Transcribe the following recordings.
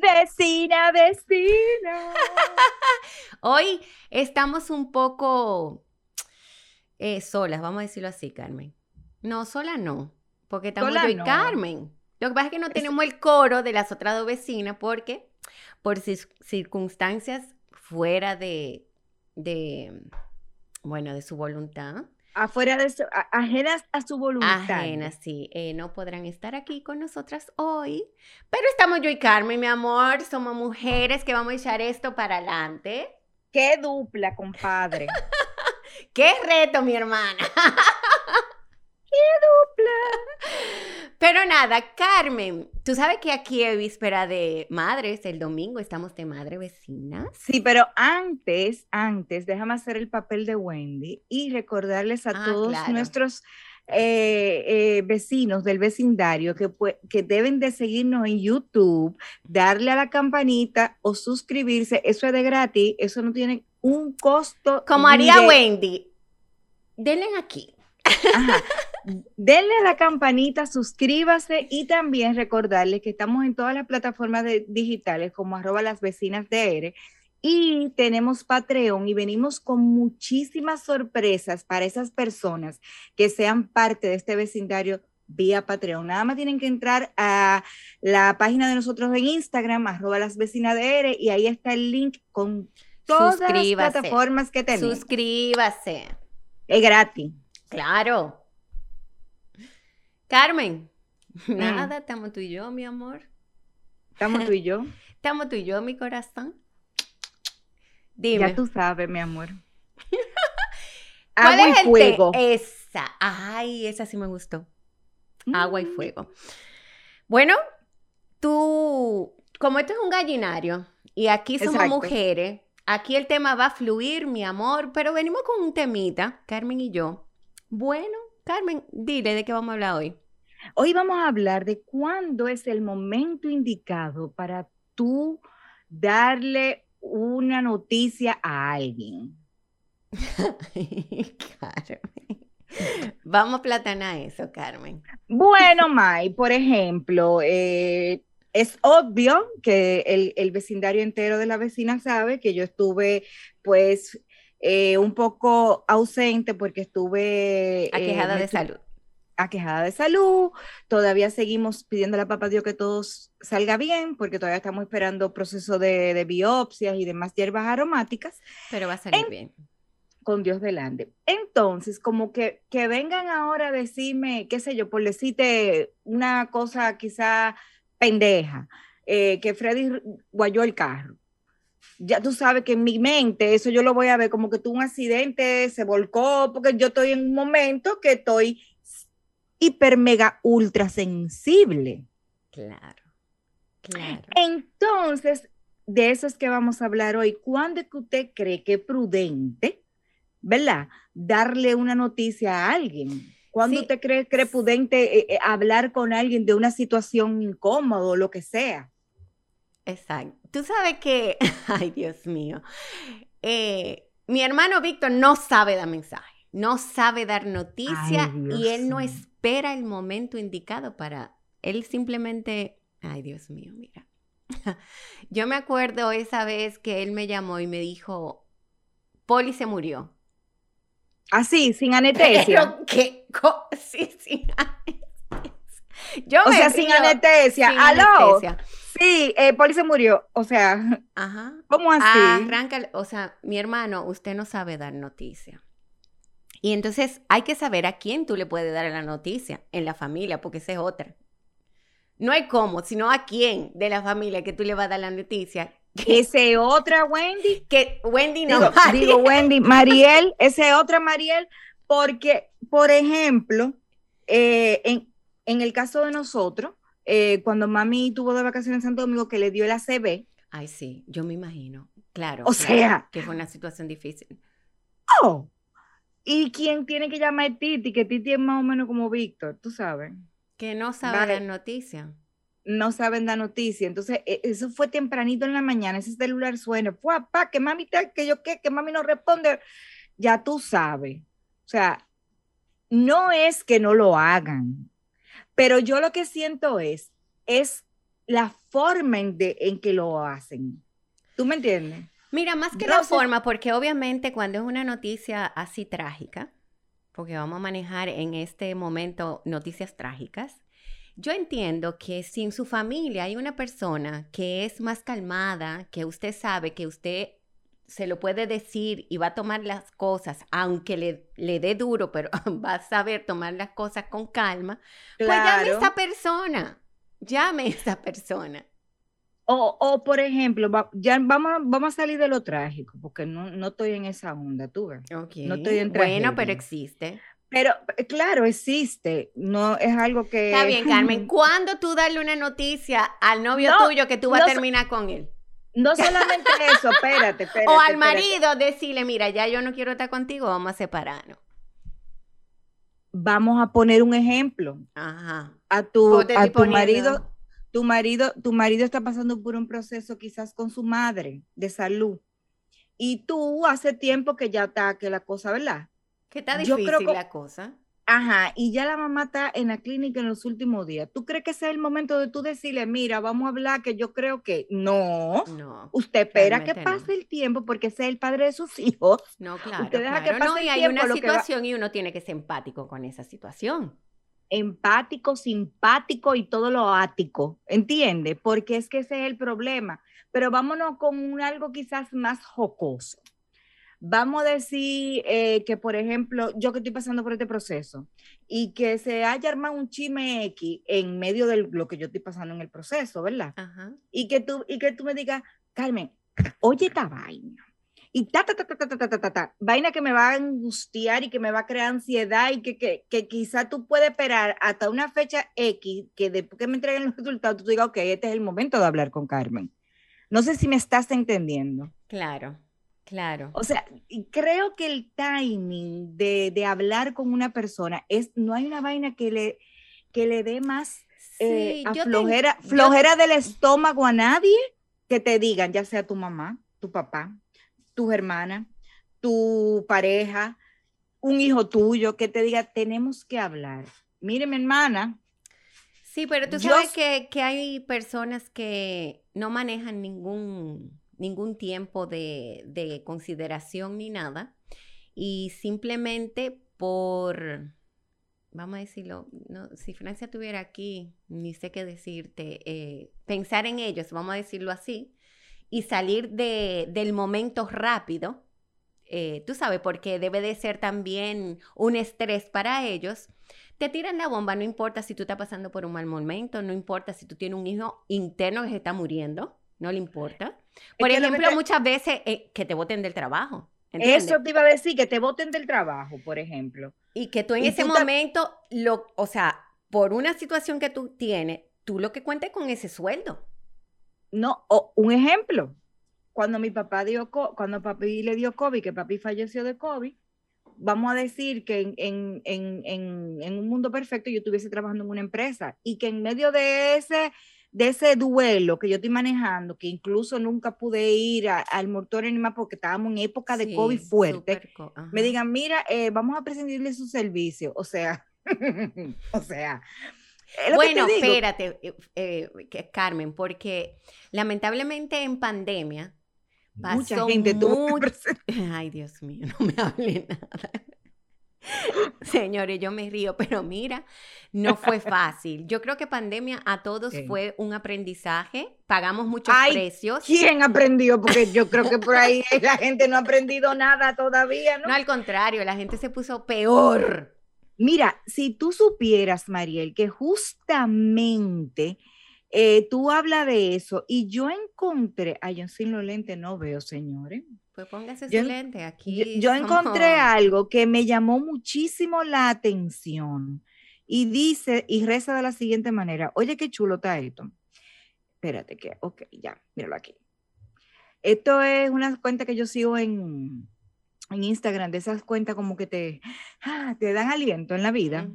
Vecina, vecina. Hoy estamos un poco eh, solas, vamos a decirlo así, Carmen. No, sola no, porque estamos Sola yo y no. Carmen. Lo que pasa es que no tenemos el coro de las otras dos vecinas porque por circunstancias fuera de, de, bueno, de su voluntad, Afuera de su, a- ajenas a su voluntad. ajenas, sí, eh, no podrán estar aquí con nosotras hoy. Pero estamos yo y Carmen, mi amor, somos mujeres que vamos a echar esto para adelante. Qué dupla, compadre. ¡Qué reto, mi hermana! Pero nada, Carmen, tú sabes que aquí es víspera de madres, el domingo estamos de madre vecinas. Sí, pero antes, antes, déjame hacer el papel de Wendy y recordarles a Ah, todos claro. nuestros eh, eh, vecinos del vecindario que, que deben de seguirnos en YouTube, darle a la campanita o suscribirse. Eso es de gratis, eso no tiene un costo. Como haría de- Wendy, denle aquí. Ajá. Denle a la campanita, suscríbase y también recordarles que estamos en todas las plataformas de- digitales como arroba las vecinas de R y tenemos Patreon y venimos con muchísimas sorpresas para esas personas que sean parte de este vecindario vía Patreon. Nada más tienen que entrar a la página de nosotros en Instagram, arroba las vecinas de R y ahí está el link con todas las plataformas que tenemos. Suscríbase. es gratis. Claro. Carmen, Mm. nada, estamos tú y yo, mi amor. Estamos tú y yo. Estamos tú y yo, mi corazón. Dime. Ya tú sabes, mi amor. ¿Cuál Agua y fuego. Esa. Ay, esa sí me gustó. Agua y Mm. fuego. Bueno, tú, como esto es un gallinario y aquí somos Exacto. mujeres, aquí el tema va a fluir, mi amor, pero venimos con un temita, Carmen y yo. Bueno, Carmen, dile de qué vamos a hablar hoy. Hoy vamos a hablar de cuándo es el momento indicado para tú darle una noticia a alguien. Carmen. Vamos a platanar eso, Carmen. Bueno, May, por ejemplo, eh, es obvio que el, el vecindario entero de la vecina sabe que yo estuve, pues, eh, un poco ausente porque estuve... eh, Aquejada de salud. Aquejada de salud. Todavía seguimos pidiéndole a papá Dios que todo salga bien, porque todavía estamos esperando proceso de, de biopsias y demás hierbas aromáticas Pero va a salir En- bien. con Dios delante. Entonces, como que, que vengan ahora a decirme, qué sé yo, por decirte una cosa quizá pendeja, eh, que Freddy guayó el carro. Ya tú sabes que en mi mente eso yo lo voy a ver como que tuvo un accidente, se volcó, porque yo estoy en un momento que estoy hiper mega ultra sensible. Claro. Claro. Entonces, de eso es que vamos a hablar hoy. ¿Cuándo es que usted cree que es prudente, verdad, darle una noticia a alguien? ¿Cuándo Sí. usted cree, cree prudente eh, eh, hablar con alguien de una situación incómoda o lo que sea? Exacto. Tú sabes que, ay Dios mío, eh, mi hermano Víctor no sabe dar mensaje, no sabe dar noticia Ay, y él no mío. Espera el momento indicado para, él simplemente, ay Dios mío, mira. Yo me acuerdo esa vez que él me llamó y me dijo, Poli se murió. Así, sin anestesia. Pero qué sí, sin anestesia. Yo o me sea, sin anestesia. sin ¡Aló! anestesia. Sí, eh, Poli se murió. O sea, Ajá. ¿cómo así? Arranca, o sea, mi hermano, usted no sabe dar noticia. Y entonces hay que saber a quién tú le puedes dar la noticia en la familia, porque esa es otra. No hay cómo, sino a quién de la familia que tú le vas a dar la noticia. Ese otra Wendy. que Wendy no. Digo, Wendy, Mariel, ese otra Mariel, porque, por ejemplo, eh, en, en el caso de nosotros, eh, cuando mami tuvo de vacaciones en Santo Domingo, que le dio el ACV, Ay, sí, yo me imagino. Claro. O claro, sea. Que fue una situación difícil. Oh, ¿y quién tiene que llamar a Titi? Que Titi es más o menos como Víctor, tú sabes. Que no sabe Vale. la noticia. No saben la noticia. Entonces, e- eso fue tempranito en la mañana, ese celular suena, ¡Fua, pa, que mami está, que yo qué, que mami no responde. Ya tú sabes. O sea, no es que no lo hagan, pero yo lo que siento es, es la forma en, de, en que lo hacen. ¿Tú me entiendes? Mira, más que Yo la sé- forma, porque obviamente cuando es una noticia así trágica, porque vamos a manejar en este momento noticias trágicas, yo entiendo que si en su familia hay una persona que es más calmada, que usted sabe que usted se lo puede decir y va a tomar las cosas, aunque le, le dé duro, pero va a saber tomar las cosas con calma, pues llame a esa persona, llame a esa persona. O, o, por ejemplo, va- ya vamos, vamos a salir de lo trágico, porque no, no estoy en esa onda, tú ves. No estoy en Bueno, pero tragedia. existe. Pero eh, claro, existe, no es algo que... Está bien, Carmen. ¿Cuándo tú darle una noticia al novio No, tuyo que tú vas no a terminar con él? No solamente eso, espérate, espérate. o al espérate. marido decirle, mira, ya yo no quiero estar contigo, vamos a separarnos. Vamos a poner un ejemplo. Ajá. A tu, a tu marido. Tu marido, tu marido está pasando por un proceso quizás con su madre de salud. Y tú hace tiempo que ya está que la cosa, ¿verdad? Que está Yo difícil creo que- la cosa. Ajá, y ya la mamá está en la clínica en los últimos días. ¿Tú crees que ese es el momento de tú decirle, mira, vamos a hablar que yo creo que no? No, Usted espera que no. pase el tiempo porque ese es el padre de sus hijos. no, claro. Usted deja que claro. No, pase y el hay tiempo, una lo que va- situación y uno tiene que ser empático con esa situación. Empático, simpático y todo lo ático, ¿entiende? Porque es que ese es el problema. Pero vámonos con un algo quizás más jocoso. Vamos a decir eh, que, por ejemplo, yo que estoy pasando por este proceso y que se haya armado un chisme X en medio de lo que yo estoy pasando en el proceso, ¿verdad? Ajá. Y que tú, y que tú me digas, Carmen, oye esta vaina. Y ta, ta, ta, ta, ta, ta, ta, ta, ta, ta, vaina que me va a angustiar y que me va a crear ansiedad y que, que, que quizá tú puedes esperar hasta una fecha X que después que me entreguen los resultados, tú digas, ok, este es el momento de hablar con Carmen. No sé si me estás entendiendo. Claro, claro. O sea, creo que el timing de, de hablar con una persona es, no hay una vaina que le, que le dé más eh, Sí, a yo te- flojera, yo- flojera del estómago a nadie que te digan, ya sea tu mamá, tu papá, tus hermanas, tu pareja, un hijo tuyo, que te diga, tenemos que hablar. Mire, mi hermana, Sí, pero tú Yo sabes que, que hay personas que no manejan ningún, ningún tiempo de, de consideración ni nada y simplemente por, vamos a decirlo, no, si Francia estuviera aquí, ni sé qué decirte, eh, pensar en ellos, vamos a decirlo así, y salir de, del momento rápido, eh, tú sabes, porque debe de ser también un estrés para ellos te tiran la bomba, no importa si tú estás pasando por un mal momento, no importa si tú tienes un hijo interno que se está muriendo, no le importa. Por que ejemplo, muchas veces eh, que te voten del trabajo. ¿entiendes? eso te iba a decir, que te voten del trabajo, por ejemplo. Y que tú en y ese tú momento, lo, o sea, por una situación que tú tienes, tú lo que cuentes con ese sueldo. No, o un ejemplo, cuando mi papá dio, cuando papi le dio COVID, que papi falleció de COVID, vamos a decir que en, en, en, en, un mundo perfecto yo estuviese trabajando en una empresa y que en medio de ese, de ese duelo que yo estoy manejando, que incluso nunca pude ir a- al mortuorio ni más porque estábamos en época de Sí, COVID fuerte, co- me digan, mira, eh, vamos a prescindirle su servicio, o sea, o sea, Bueno, espérate, eh, eh, Carmen, porque lamentablemente en pandemia Mucha pasó gente tuvo. Ay, Dios mío, no me hable nada. Señores, yo me río, pero mira, no fue fácil. Yo creo que pandemia a todos Sí. fue un aprendizaje. Pagamos muchos Ay, precios. ¿Quién aprendió? Porque yo creo que por ahí la gente no ha aprendido nada todavía, ¿no? No, al contrario, la gente se puso peor. Mira, si tú supieras, Mariel, que justamente eh, tú hablas de eso y yo encontré, ay, yo sin los lentes no veo, señores. Pues póngase Yo lente Yo, aquí. yo encontré somos- algo que me llamó muchísimo la atención y dice y reza de la siguiente manera. Oye, qué chulo está esto. Espérate que, ok, ya, míralo aquí. Esto es una cuenta que yo sigo en, en Instagram de esas cuentas como que te, ah, te dan aliento en la vida.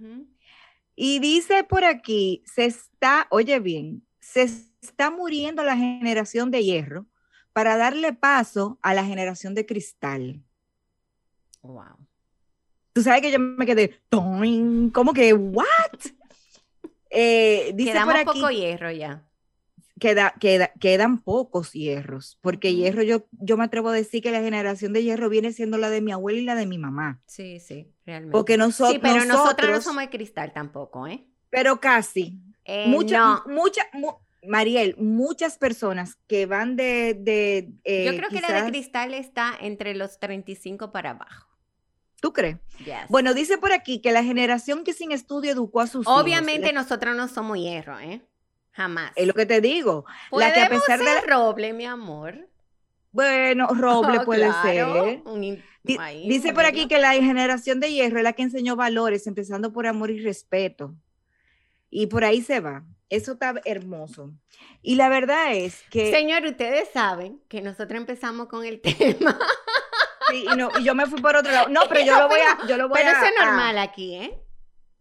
Y dice por aquí, se está, oye bien, se está muriendo la generación de hierro para darle paso a la generación de cristal. Wow. Tú sabes que yo me quedé, como que, ¿what? Eh, dice Quedamos por aquí, poco hierro ya. Queda, queda- quedan pocos hierros, porque Ujú. hierro yo, yo me atrevo a decir que la generación de hierro viene siendo la de mi abuela y la de mi mamá. Sí, sí, realmente. Porque noso- sí, pero nosotros no nosotros, somos de cristal tampoco, ¿eh? pero casi, Eh, mucha, no. mucha, mu- Mariel, muchas personas que van de, de eh, Yo creo que la de cristal está entre los 35 para abajo. ¿Tú crees? Yes. Bueno, dice por aquí que la generación que sin estudio educó a sus hijos. Obviamente la- nosotros no somos hierro, ¿eh? Jamás. Es lo que te digo. la que a pesar de ser roble, mi amor. Bueno, roble Oh, puede claro, ser. un ahí, dice por aquí que la generación de hierro es la que enseñó valores, empezando por amor y respeto. Y por ahí se va. Eso está hermoso. Y la verdad es que Señor, ustedes saben que nosotros empezamos con el tema. sí, y, no, y yo me fui por otro lado. No, pero yo lo voy a, yo lo voy Pero a, eso es a- normal aquí, ¿eh?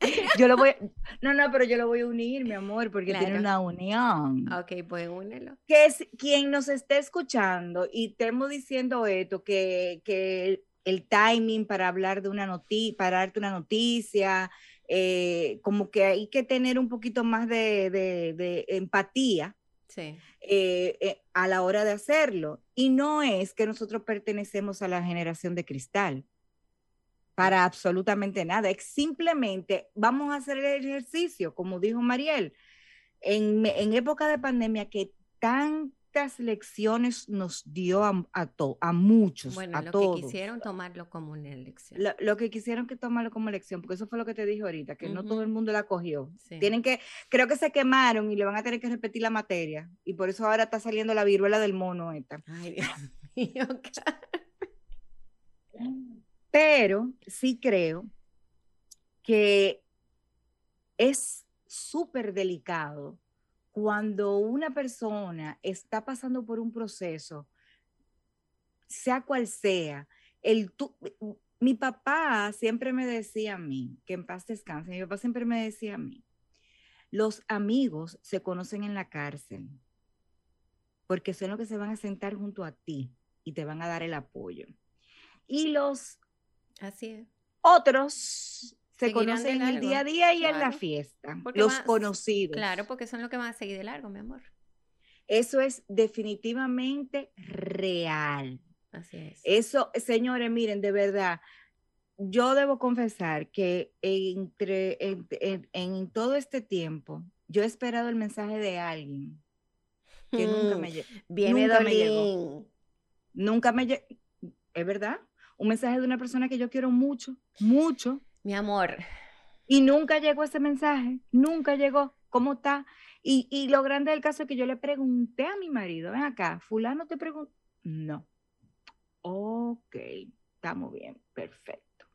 yo lo voy, no, no, pero yo lo voy a unir, mi amor, porque tiene una unión. Ok, pues únelo. que es quien nos esté escuchando y estemos diciendo esto, que, que el, el timing para hablar de una noticia, para darte una noticia, eh, como que hay que tener un poquito más de, de- de empatía Sí. eh, eh, a la hora de hacerlo. Y no es que nosotros pertenecemos a la generación de cristal. Para absolutamente nada. Es simplemente vamos a hacer el ejercicio, como dijo Mariel, en, época de pandemia que tantas lecciones nos dio a, a, to- a muchos, Bueno, a lo todos. que quisieron tomarlo como una elección. Lo, lo que quisieron que tomarlo como lección, porque eso fue lo que te dije ahorita, que no todo el mundo la cogió. Sí. Tienen que, creo que se quemaron y le van a tener que repetir la materia. Y por eso ahora está saliendo la viruela del mono esta. Ay, Dios mío. Pero sí creo que es súper delicado cuando una persona está pasando por un proceso, sea cual sea, el tú- mi papá siempre me decía a mí, que en paz descanse, mi papá siempre me decía a mí, los amigos se conocen en la cárcel, porque son los que se van a sentar junto a ti y te van a dar el apoyo. Y los Así es. otros se Seguirán conocen en el día a día y en la fiesta, porque los más- conocidos. Claro, porque son los que van a seguir de largo, mi amor. Eso es definitivamente real. Así es. Eso, señores, miren, de verdad, yo debo confesar que entre, en, en- en todo este tiempo, yo he esperado el mensaje de alguien que nunca Mm, me, Viene nunca me llegó. Nunca me lle- es verdad, un mensaje de una persona que yo quiero mucho, mucho, Mi amor, Y nunca llegó ese mensaje, nunca llegó. ¿Cómo está? Y, y lo grande del caso es que yo le pregunté a mi marido, ven acá, fulano te preguntó. No. Ok, estamos bien, perfecto.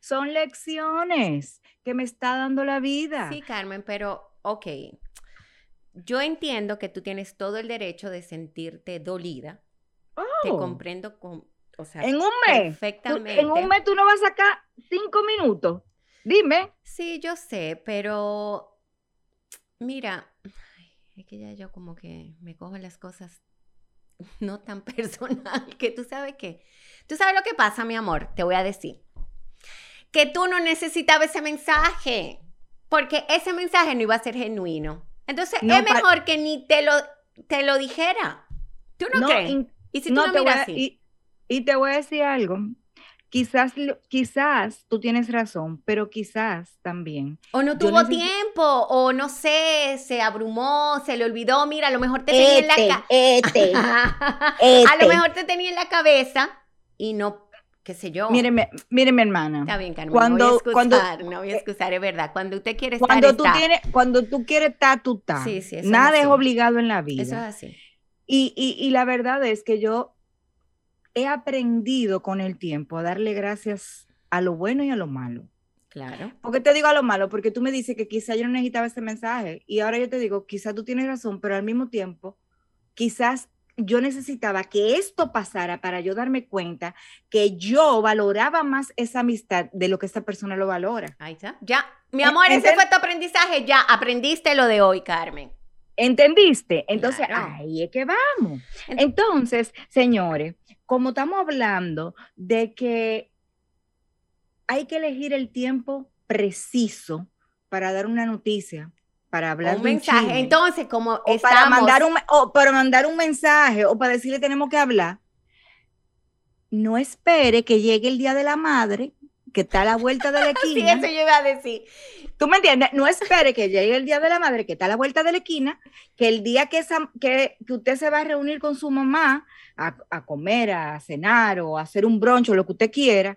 Son lecciones que me está dando la vida. sí, Carmen, pero, ok. Yo entiendo que tú tienes todo el derecho de sentirte dolida. Te Oh, comprendo con, o sea, en un mes. tú- perfectamente. en un mes tú no vas a sacar cinco minutos. Dime. Sí, yo sé, pero mira, es que ya yo como que me cojo las cosas no tan personal, que tú sabes que, tú sabes lo que pasa, mi amor, te voy a decir, que tú no necesitabas ese mensaje, porque ese mensaje no iba a ser genuino. Entonces No, es mejor que ni te lo, te lo dijera. ¿Tú no, crees? in- y si tú no, lo miras a- así. y, y te voy a decir algo. Quizás, quizás tú tienes razón, pero quizás también O no tuvo tiempo, o no sé, se abrumó, se le olvidó, mira, a lo mejor te tenía en la ca- este, A este. lo mejor te tenía en la cabeza y no, qué sé yo. Míreme, míreme, hermana. Está bien, Carmen, cuando- no voy a excusar, cuando- no voy a excusar, es verdad. Cuando usted quiere Cuando estar, tú, está. tienes, cuando tú quieres estar, tú estás. Sí, sí, eso es Nada es así. obligado en la vida. Eso es así. Y, y- y la verdad es que yo he aprendido con el tiempo a darle gracias a lo bueno y a lo malo. Claro. ¿Por qué te digo a lo malo? Porque tú me dices que quizá yo no necesitaba ese mensaje y ahora yo te digo, quizá tú tienes razón, pero al mismo tiempo, quizás yo necesitaba que esto pasara para yo darme cuenta que yo valoraba más esa amistad de lo que esta persona lo valora. Ahí está. Ya, mi amor, ese fue tu aprendizaje. Ya aprendiste lo de hoy, Carmen. ¿Entendiste? Entonces, ahí es que vamos. Entonces, señores, como estamos hablando de que hay que elegir el tiempo preciso para dar una noticia, para hablar un mensaje. Entonces, como o para mandar un o para mandar un mensaje o para decirle tenemos que hablar, no espere que llegue el día de la madre, que está a la vuelta de la esquina. sí, eso yo iba a decir. ¿Tú me entiendes? No espere que llegue el día de la madre, que está a la vuelta de la esquina, que el día que, que, que usted se va a reunir con su mamá a, a, comer, a cenar o a hacer un broncho, lo que usted quiera,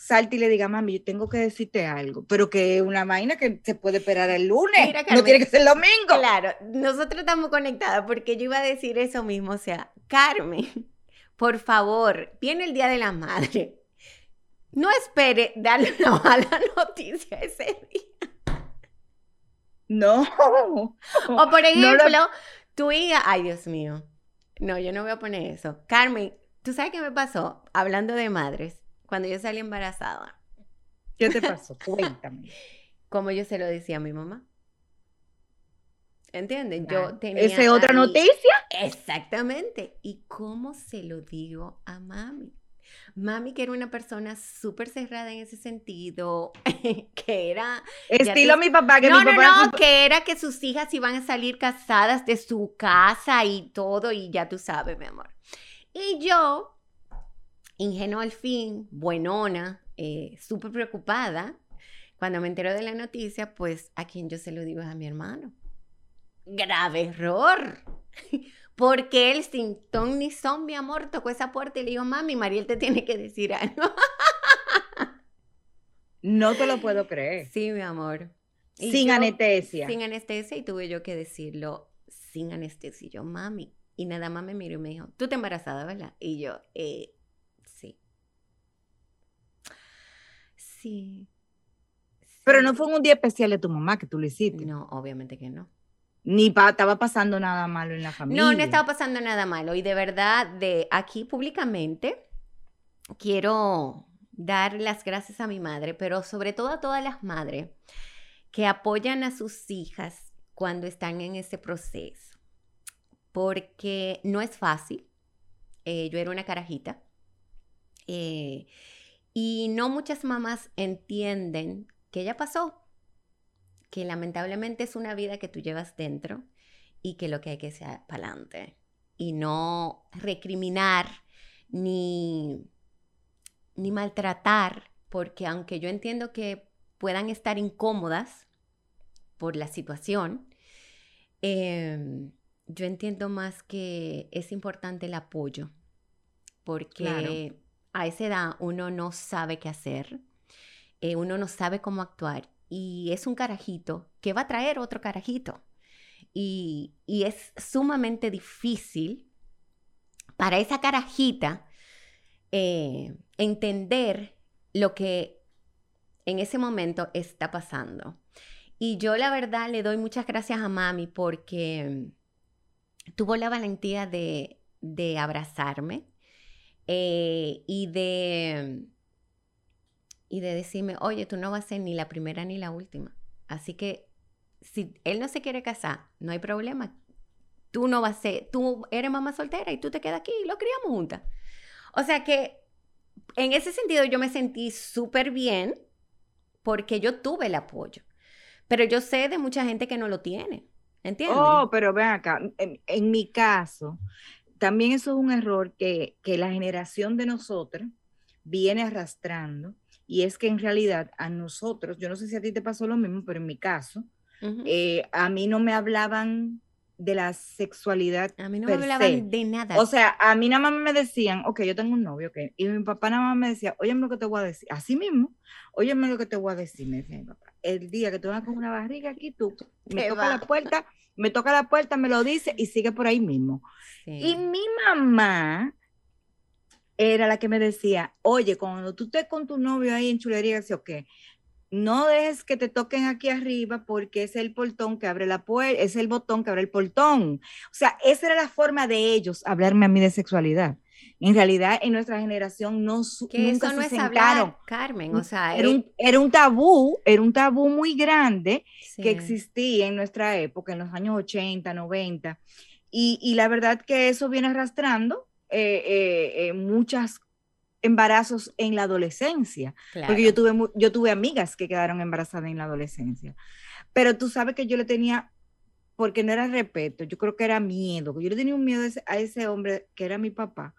salte y le diga, mami, yo tengo que decirte algo, pero que una vaina que se puede esperar el lunes, no tiene que ser el domingo. Claro, nosotros estamos conectadas porque yo iba a decir eso mismo, o sea, Carmen, por favor, viene el Día de la Madre, no espere darle una mala noticia ese día. No. O por ejemplo, tu hija, ay Dios mío, no, yo no voy a poner eso. Carmen, ¿tú sabes qué me pasó? Hablando de madres cuando yo salí embarazada. ¿Qué te pasó? Cuéntame. Como yo se lo decía a mi mamá. ¿Entienden? Yo tenía. ¿Esa otra noticia? Exactamente. ¿Y cómo se lo digo a mami? Mami, que era una persona súper cerrada en ese sentido, que era... Estilo mi papá, que no, mi papá... No, no, que era que sus hijas iban a salir casadas de su casa y todo, y ya tú sabes, mi amor. Y yo, ingenuo al fin, buenona, eh, súper preocupada, cuando me entero de la noticia, pues a quien yo se lo digo es a mi hermano. Grave error. Porque él sin ton ni son, mi amor, tocó esa puerta y le dijo, mami, Mariel te tiene que decir algo. No te lo puedo creer. Sí, mi amor. sin anestesia. Sin anestesia y tuve yo que decirlo sin anestesia. Y yo, mami. Y nada más me miró y me dijo, tú te embarazada, ¿verdad? Y yo, eh, Sí. Pero no fue un día especial de tu mamá que tú lo hiciste. No, obviamente que no. Ni estaba pasando nada malo en la familia. No, no estaba pasando nada malo. Y de verdad, de aquí públicamente, quiero dar las gracias a mi madre, pero sobre todo a todas las madres que apoyan a sus hijas cuando están en ese proceso. Porque no es fácil. Eh, yo era una carajita. Eh, y no muchas mamás entienden que ya pasó, que lamentablemente es una vida que tú llevas dentro y que lo que hay que hacer para adelante. Y no recriminar ni, ni maltratar, porque aunque yo entiendo que puedan estar incómodas por la situación, em, yo entiendo más que es importante el apoyo, porque a esa edad uno no sabe qué hacer, eh, uno no sabe cómo actuar y es un carajito que va a traer otro carajito. Y, es sumamente difícil para esa carajita eh, entender lo que en ese momento está pasando. Y yo la verdad le doy muchas gracias a mami porque tuvo la valentía de, de abrazarme, eh, y, de, y de decirme, oye, tú no vas a ser ni la primera ni la última. Así que si él no se quiere casar, no hay problema. Tú no vas a ser, tú eres mamá soltera y tú te quedas aquí y lo criamos juntas. O sea que en ese sentido yo me sentí súper bien porque yo tuve el apoyo. Pero yo sé de mucha gente que no lo tiene. ¿Entiendes? Oh, pero ven acá, en mi caso, también eso es un error que, la generación de nosotros viene arrastrando y es que en realidad a nosotros, yo no sé si a ti te pasó lo mismo, pero en mi caso, eh, a mí no me hablaban de la sexualidad. A mí no me hablaban de nada. O sea, a mí nada más me decían, ok, yo tengo un novio, ok. Y mi papá nada más me decía, óyeme lo que te voy a decir. Así mismo, óyeme lo que te voy a decir, me decía mi papá. El día que te vas con una barriga aquí, tú me toca la puerta, me toca la puerta, me lo dice y sigue por ahí mismo. Y mi mamá era la que me decía, oye, cuando tú estés con tu novio ahí en chulería, ¿sí o qué? no dejes que te toquen aquí arriba porque es el portón que abre la puerta, es el botón que abre el portón. O sea, esa era la forma de ellos hablarme a mí de sexualidad. En realidad, en nuestra generación no que eso no es hablar, Carmen, o sea, era, un, era un tabú, era un tabú muy grande que existía en nuestra época, en los años 80, 90. Y, y la verdad que eso viene arrastrando eh, eh, muchas embarazos en la adolescencia, porque yo tuve, yo tuve amigas que quedaron embarazadas en la adolescencia, pero tú sabes que yo le tenía, porque no era respeto, yo creo que era miedo, yo le tenía un miedo a ese, hombre que era mi papá,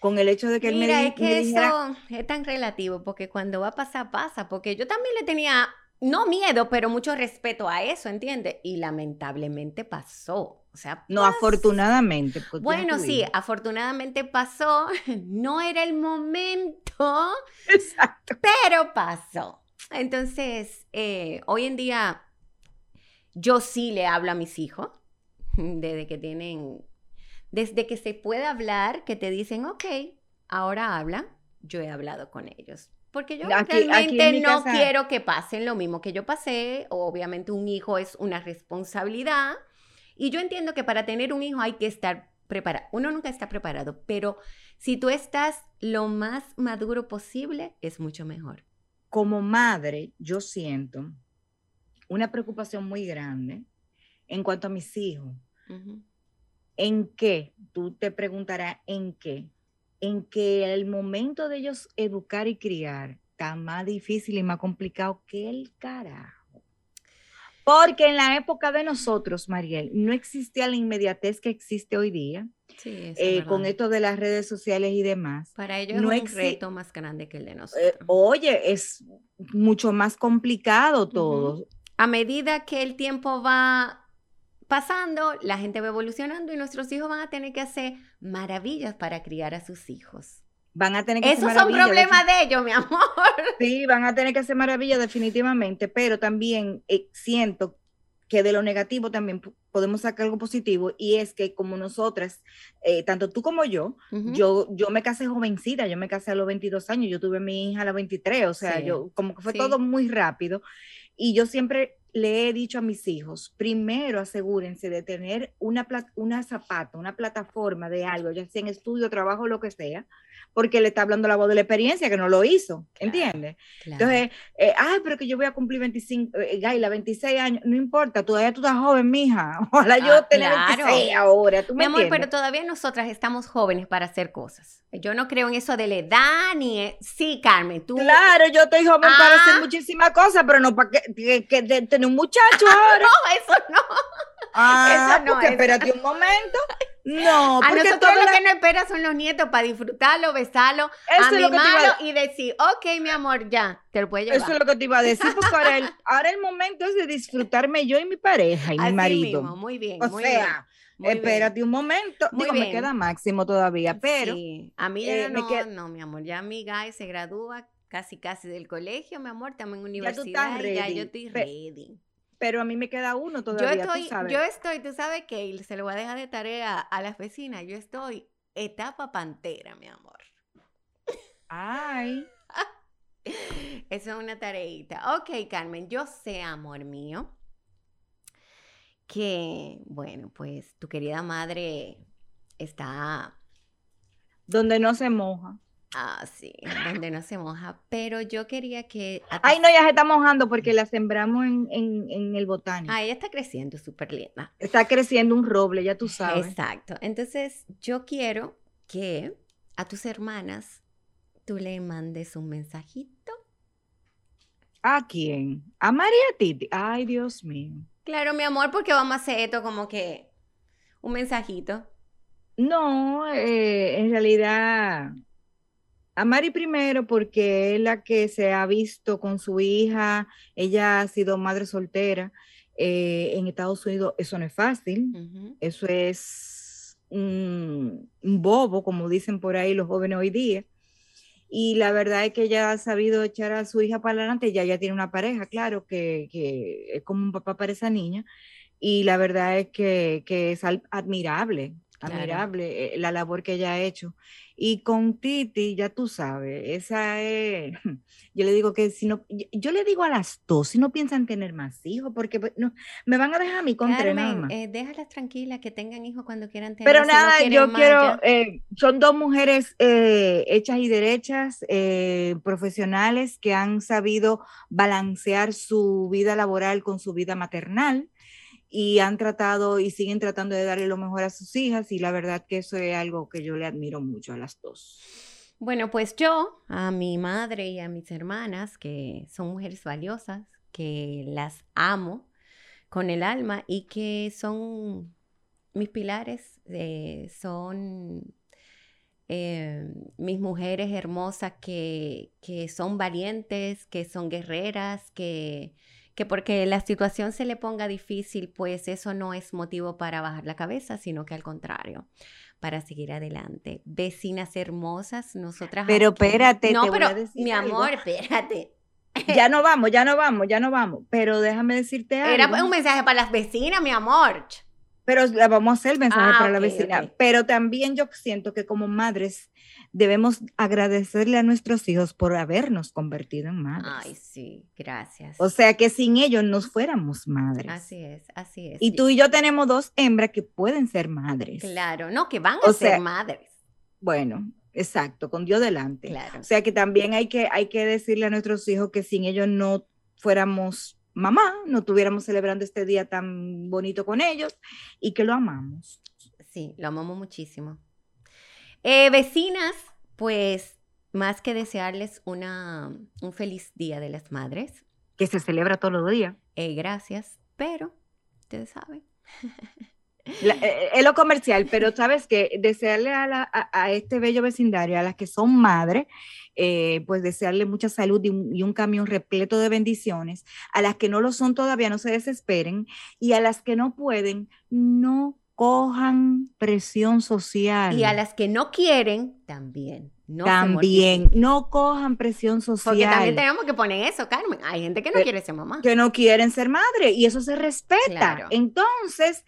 con el hecho de que él me Mira, es que eso es tan relativo, porque cuando va a pasar, pasa, porque yo también le tenía, no miedo, pero mucho respeto a eso, ¿entiendes? Y lamentablemente pasó. O sea, no, afortunadamente. Bueno, sí, afortunadamente pasó. No era el momento. Exacto. Pero pasó. Entonces, eh, hoy en día, yo sí le hablo a mis hijos, desde que tienen, desde que se puede hablar, que te dicen, ok, ahora habla, yo he hablado con ellos. Porque yo realmente no quiero que pasen lo mismo que yo pasé. Obviamente un hijo es una responsabilidad y yo entiendo que para tener un hijo hay que estar preparado. Uno nunca está preparado, pero si tú estás lo más maduro posible, es mucho mejor. Como madre, yo siento una preocupación muy grande en cuanto a mis hijos. ¿En qué? Tú te preguntarás, ¿en qué? En que el momento de ellos educar y criar está más difícil y más complicado que el carajo. Porque en la época de nosotros, Mariel, no existía la inmediatez que existe hoy día. Sí, eh, con esto de las redes sociales y demás. Para ellos no es un reto más grande que el de eh, nosotros. oye, es mucho más complicado todo. A medida que el tiempo va pasando, la gente va evolucionando y nuestros hijos van a tener que hacer maravillas para criar a sus hijos. Van a tener que Esos son problemas de ellos, mi amor. Sí, van a tener que hacer maravillas definitivamente, pero también eh, siento que de lo negativo también podemos sacar algo positivo y es que como nosotras, eh, tanto tú como yo, yo, yo me casé jovencita, yo me casé a los 22 años, yo tuve a mi hija a los 23, o sea, yo como que fue todo muy rápido y yo siempre le he dicho a mis hijos, primero asegúrense de tener una, una zapata, una plataforma de algo, ya sea en estudio, trabajo, lo que sea, porque le está hablando la voz de la experiencia que no lo hizo, ¿entiendes? Entonces, eh, ay, pero que yo voy a cumplir 25, eh, Gaila, 26 años, no importa, todavía tú estás joven, mija, ojalá yo ah, tenga 26 ahora, ¿tú me Mi amor, pero todavía nosotras estamos jóvenes para hacer cosas. Yo no creo en eso de la edad ni... E, sí, Carmen, tú... Claro, yo estoy joven para hacer ah. muchísimas cosas, pero no para que, que, tener un muchacho ahora. no, eso no. Ah, eso no, porque espérate un momento. No, porque a nosotros lo que no espera son los nietos para disfrutarlo, besarlo, eso mimarlo y decir, ok, mi amor, ya, te lo puedes llevar. Eso es lo que te iba a decir, porque ahora el, ahora el momento es de disfrutarme yo y mi pareja y mi marido. Mismo, muy bien, o sea, espérate un momento. Digo, me queda máximo todavía, pero. Sí. A mí ya eh, no, no, mi amor, ya mi guy se gradúa casi casi del colegio, mi amor, estamos en universidad ya, ya yo estoy ready pero a mí me queda uno todavía, yo estoy, tú sabes. Yo estoy, tú sabes que se lo voy a dejar de tarea a las vecinas, yo estoy etapa pantera, mi amor. Ay. Eso es una tareita. Ok, Carmen, yo sé, amor mío, que, bueno, pues tu querida madre está... Donde no se moja. Ah, sí, donde no se moja. Pero yo quería que. Ay, no, ya se está mojando porque la sembramos en, el botánico. Ah, ella está creciendo súper linda. Está creciendo un roble, ya tú sabes. Exacto. Entonces, yo quiero que a tus hermanas tú le mandes un mensajito. ¿A quién? A María Titi. Ay, Dios mío. Claro, mi amor, porque vamos a hacer esto como que un mensajito. No, eh, en realidad a Mari primero porque es la que se ha visto con su hija, ella ha sido madre soltera eh, en Estados Unidos, eso no es fácil, eso es un, bobo, como dicen por ahí los jóvenes hoy día. Y la verdad es que ella ha sabido echar a su hija para adelante, ya ya tiene una pareja, claro, que, que es como un papá para esa niña. Y la verdad es que, que es admirable, admirable eh, la labor que ella ha hecho. Y con Titi, ya tú sabes, esa es, yo le digo que si no, yo, le digo a las dos, si no piensan tener más hijos, porque pues, no, me van a dejar a mí con Carmen, eh, déjalas tranquilas, que tengan hijos cuando quieran tener. Pero nada, yo quiero, eh, son dos mujeres eh, hechas y derechas, profesionales, que han sabido balancear su vida laboral con su vida maternal y han tratado y siguen tratando de darle lo mejor a sus hijas y la verdad que eso es algo que yo le admiro mucho a las dos. Bueno, pues yo, a mi madre y a mis hermanas, que son mujeres valiosas, que las amo con el alma y que son mis pilares, eh, son eh, mis mujeres hermosas que, que son valientes, que son guerreras, que que porque la situación se le ponga difícil, pues eso no es motivo para bajar la cabeza, sino que al contrario, para seguir adelante. Vecinas hermosas, nosotras. Pero espérate, no, pero mi amor, espérate. Ya no vamos, ya no vamos, ya no vamos. Pero déjame decirte algo. Era un mensaje para las vecinas, mi amor. Pero vamos a hacer el mensaje ah, para la vecina. Pero también yo siento que como madres debemos agradecerle a nuestros hijos por habernos convertido en madres. Ay, sí, gracias. O sea que sin ellos nos fuéramos madres. Así es, así es. Y tú y yo tenemos dos hembras que pueden ser madres. Claro, no, que van a ser madres. Bueno, exacto, con Dios delante. Claro. O sea que también hay que, hay que decirle a nuestros hijos que sin ellos no fuéramos mamá, no estuviéramos celebrando este día tan bonito con ellos y que lo amamos. Sí, lo amamos muchísimo. Eh, vecinas, pues más que desearles una, un feliz Día de las Madres. Que se celebra todos los días. Eh, gracias, pero ustedes saben. Eh, es lo comercial, pero sabes que desearle a, a, este bello vecindario, a las que son madres, pues desearle mucha salud y un, y un, camión repleto de bendiciones. A las que no lo son todavía, no se desesperen. Y a las que no pueden, no cojan presión social. Y a las que no quieren, también. No también, no cojan presión social. Porque también tenemos que poner eso, Carmen. Hay gente que no quiere ser mamá. Que no quieren ser madre y eso se respeta. Entonces,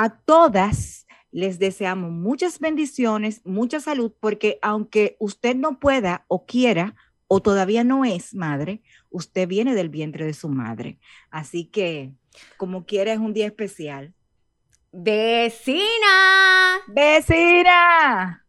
a todas les deseamos muchas bendiciones, mucha salud, porque aunque usted no pueda o quiera o todavía no es madre, usted viene del vientre de su madre. Así que, como quiera, es un día especial. Vecina. Vecina.